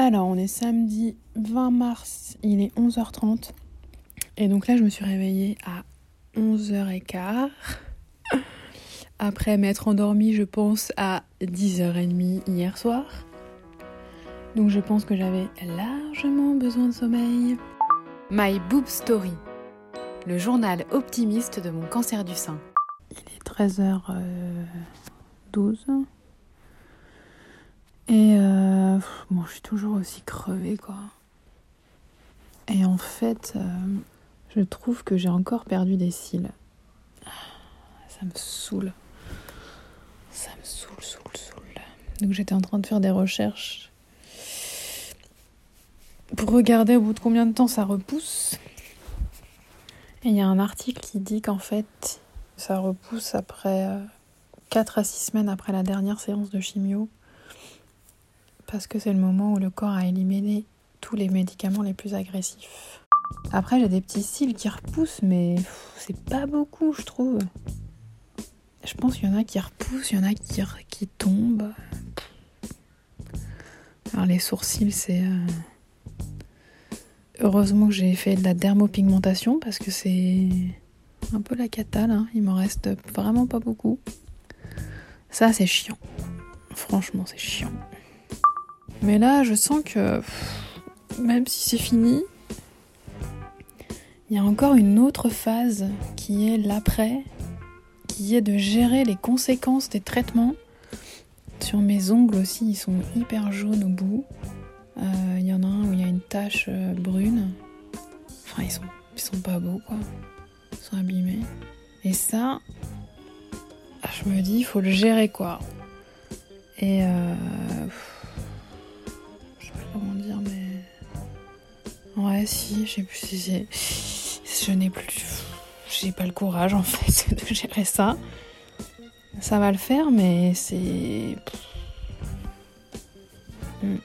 Alors, on est samedi 20 mars, il est 11h30. Et donc là, je me suis réveillée à 11h15. Après m'être endormie, je pense, à 10h30 hier soir. Donc je pense que j'avais largement besoin de sommeil. My Boob Story, le journal optimiste de mon cancer du sein. Il est 13h12. Et euh, bon, je suis toujours aussi crevée, quoi. Et en fait, euh, je trouve que j'ai encore perdu des cils. Ça me saoule. Ça me saoule, saoule, saoule. Donc j'étais en train de faire des recherches pour regarder au bout de combien de temps ça repousse. Et il y a un article qui dit qu'en fait, ça repousse après 4 euh, à 6 semaines après la dernière séance de chimio parce que c'est le moment où le corps a éliminé tous les médicaments les plus agressifs. Après, j'ai des petits cils qui repoussent, mais c'est pas beaucoup, je trouve. Je pense qu'il y en a qui repoussent, il y en a qui, qui tombent. Alors, les sourcils, c'est. Euh, heureusement que j'ai fait de la dermopigmentation parce que c'est un peu la catale. Hein. Il m'en reste vraiment pas beaucoup. Ça, c'est chiant. Franchement, c'est chiant. Mais là, je sens que même si c'est fini, il y a encore une autre phase qui est l'après, qui est de gérer les conséquences des traitements. Sur mes ongles aussi, ils sont hyper jaunes au bout. Euh, il y en a un où il y a une tache euh, brune. Enfin, ils sont, ils sont pas beaux, quoi. Ils sont abîmés. Et ça, je me dis, il faut le gérer, quoi. Et euh, Ouais, si, j'ai je n'ai plus, j'ai pas le courage en fait de gérer ça. Ça va le faire, mais c'est, hmm.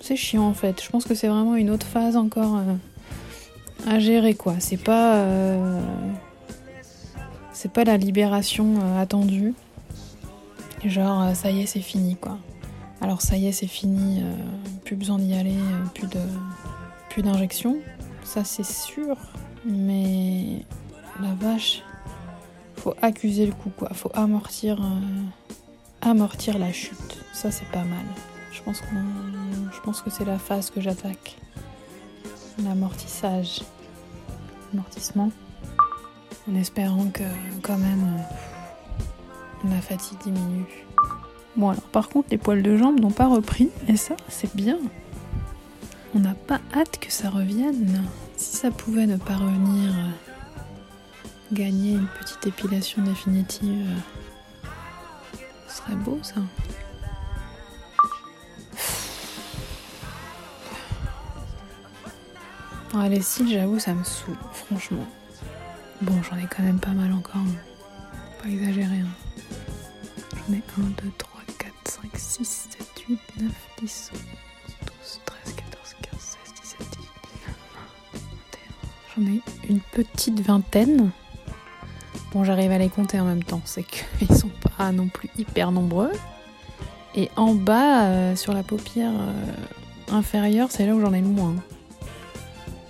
c'est chiant en fait. Je pense que c'est vraiment une autre phase encore euh, à gérer quoi. C'est pas, euh, c'est pas la libération euh, attendue. Genre ça y est, c'est fini quoi. Alors ça y est, c'est fini, euh, plus besoin d'y aller, euh, plus de plus d'injections, ça c'est sûr. Mais la vache, faut accuser le coup quoi, faut amortir euh, amortir la chute. Ça c'est pas mal. Je pense je pense que c'est la phase que j'attaque. L'amortissage, amortissement, en espérant que quand même la fatigue diminue. Bon alors par contre les poils de jambes n'ont pas repris et ça c'est bien. On n'a pas hâte que ça revienne. Si ça pouvait ne pas revenir, gagner une petite épilation définitive, ce serait beau ça. Ah, les cils, j'avoue, ça me saoule, franchement. Bon, j'en ai quand même pas mal encore. Pas exagérer. Hein. J'en ai 1, 2, 3. 6, 7, 8, 9, 10, 11, 12, 13, 14, 15, 16, 17, 18, 19, 21. J'en ai une petite vingtaine. Bon, j'arrive à les compter en même temps. C'est qu'ils sont pas non plus hyper nombreux. Et en bas, euh, sur la paupière euh, inférieure, c'est là où j'en ai le moins.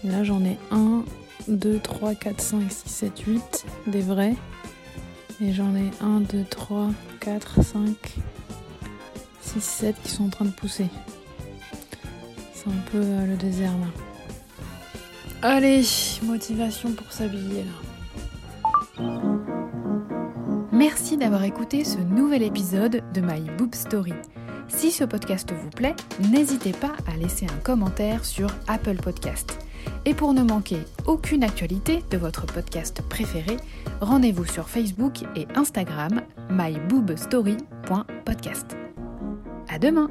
là, j'en ai 1, 2, 3, 4, 5, 6, 7, 8 des vrais. Et j'en ai 1, 2, 3, 4, 5, 6, 7 qui sont en train de pousser. C'est un peu euh, le désert là. Allez, motivation pour s'habiller là. Merci d'avoir écouté ce nouvel épisode de My Boob Story. Si ce podcast vous plaît, n'hésitez pas à laisser un commentaire sur Apple Podcast. Et pour ne manquer aucune actualité de votre podcast préféré, rendez-vous sur Facebook et Instagram myboobstory.podcast. À demain